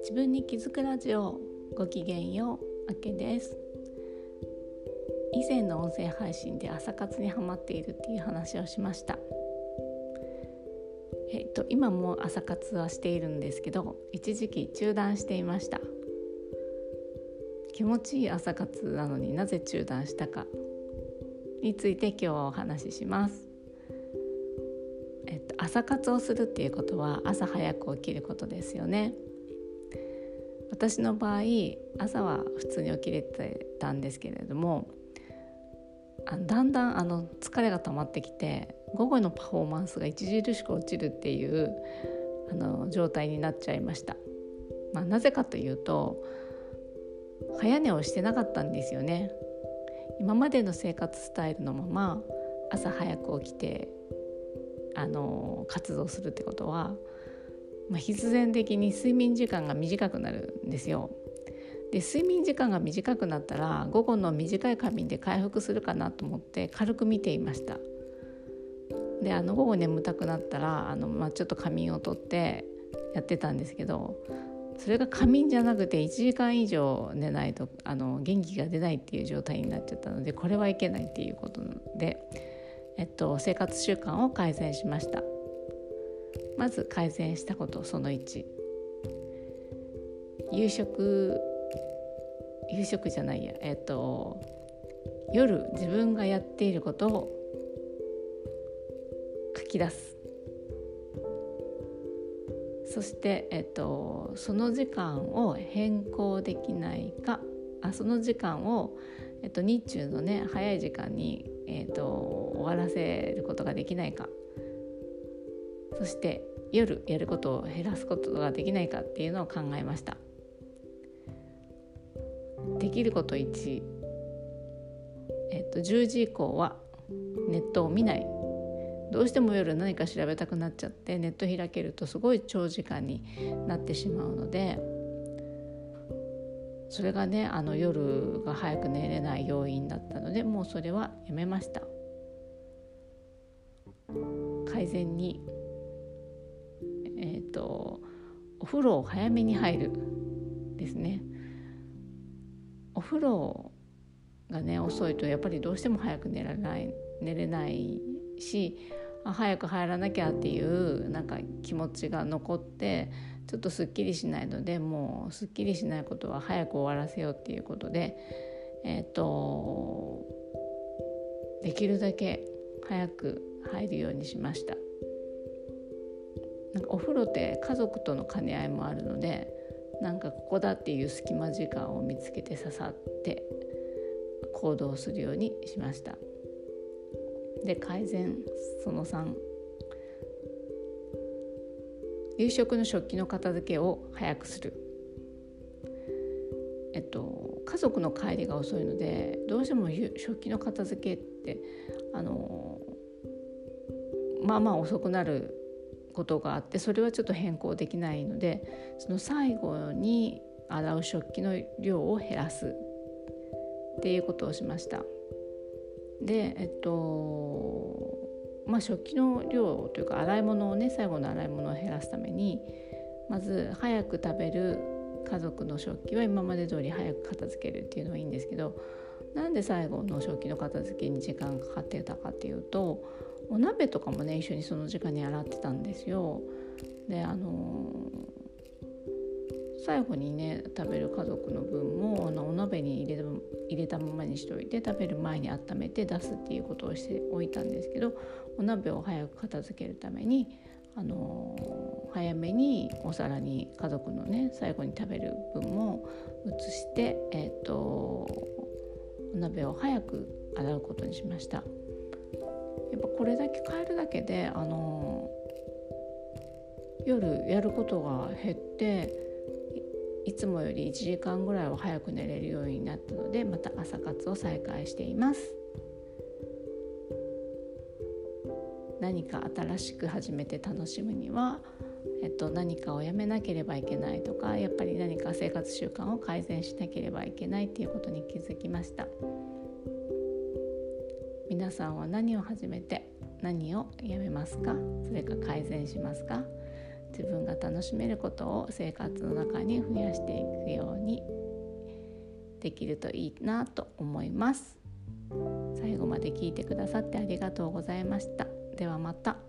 自分に気づくラジオごきげんようあけです。以前の音声配信で朝活にハマっているっていう話をしました。えっと今も朝活はしているんですけど一時期中断していました。気持ちいい朝活なのになぜ中断したかについて今日はお話しします。朝活をするっていうことは朝早く起きることですよね。私の場合朝は普通に起きれてたんですけれどもあだんだんあの疲れが溜まってきて午後のパフォーマンスが著しく落ちるっていうあの状態になっちゃいました。まあ、なぜかというと早寝をしてなかったんですよね今までの生活スタイルのまま朝早く起きてあの活動するってことは、まあ、必然的に睡眠時間が短くなるんですよ。で睡眠時間が短くなったら午後の短い仮眠で回復するかなと思って軽く見ていました。であの午後眠たくなったらあの、まあ、ちょっと仮眠をとってやってたんですけどそれが仮眠じゃなくて1時間以上寝ないとあの元気が出ないっていう状態になっちゃったのでこれはいけないっていうことで、えっと、生活習慣を改善しました。まず改善したことその1夕食夕食じゃないや。えっと夜自分がやっていることを書き出す。そして、えっと、その時間を変更できないか。あその時間を、えっと、日中のね早い時間に、えっと、終わらせることができないかそして夜やることを減らすことができないかっていうのを考えました。できること1、えっと、10時以降はネットを見ないどうしても夜何か調べたくなっちゃってネット開けるとすごい長時間になってしまうのでそれがねあの夜が早く寝れない要因だったのでもうそれはやめました。改善にえっ、ー、とお風呂を早めに入る。ですね。お風呂がね遅いとやっぱりどうしても早く寝られない寝れないし早く入らなきゃっていうなんか気持ちが残ってちょっとすっきりしないのでもうすっきりしないことは早く終わらせようっていうことでえっ、ー、とできるだけ早く入るようにしましたなんかお風呂って家族との兼ね合いもあるのでなんかここだっていう隙間時間を見つけて刺さって行動するようにしました。で改善その3夕食の食器の片付けを早くするえっと家族の帰りが遅いのでどうしても食器の片付けってあのまあまあ遅くなることがあってそれはちょっと変更できないのでその最後に洗う食器の量を減らすっていうことをしました。でえっとまあ食器の量というか洗い物をね最後の洗い物を減らすためにまず早く食べる家族の食器は今まで通り早く片付けるっていうのはいいんですけどなんで最後の食器の片付けに時間かかってたかっていうとお鍋とかもね一緒にその時間に洗ってたんですよ。であの最後にね食べる家族の分もあのお鍋に入れ入れたままにしておいて食べる前に温めて出すっていうことをしておいたんですけどお鍋を早く片付けるためにあの早めにお皿に家族のね最後に食べる分も移して、えーと、お鍋を早く洗うことにしました。やっぱこれだけ変えるだけであの夜やることが減っていつもより1時間ぐらいは早く寝れるようになったのでまた朝活を再開しています。何か新しく始めて楽しむには、えっと、何かをやめなければいけないとかやっぱり何か生活習慣を改善しなければいけないっていうことに気づきました。皆さんは何を始めて何をやめますか？それか改善しますか？楽しめることを生活の中に増やしていくようにできるといいなと思います。最後まで聞いてくださってありがとうございました。ではまた。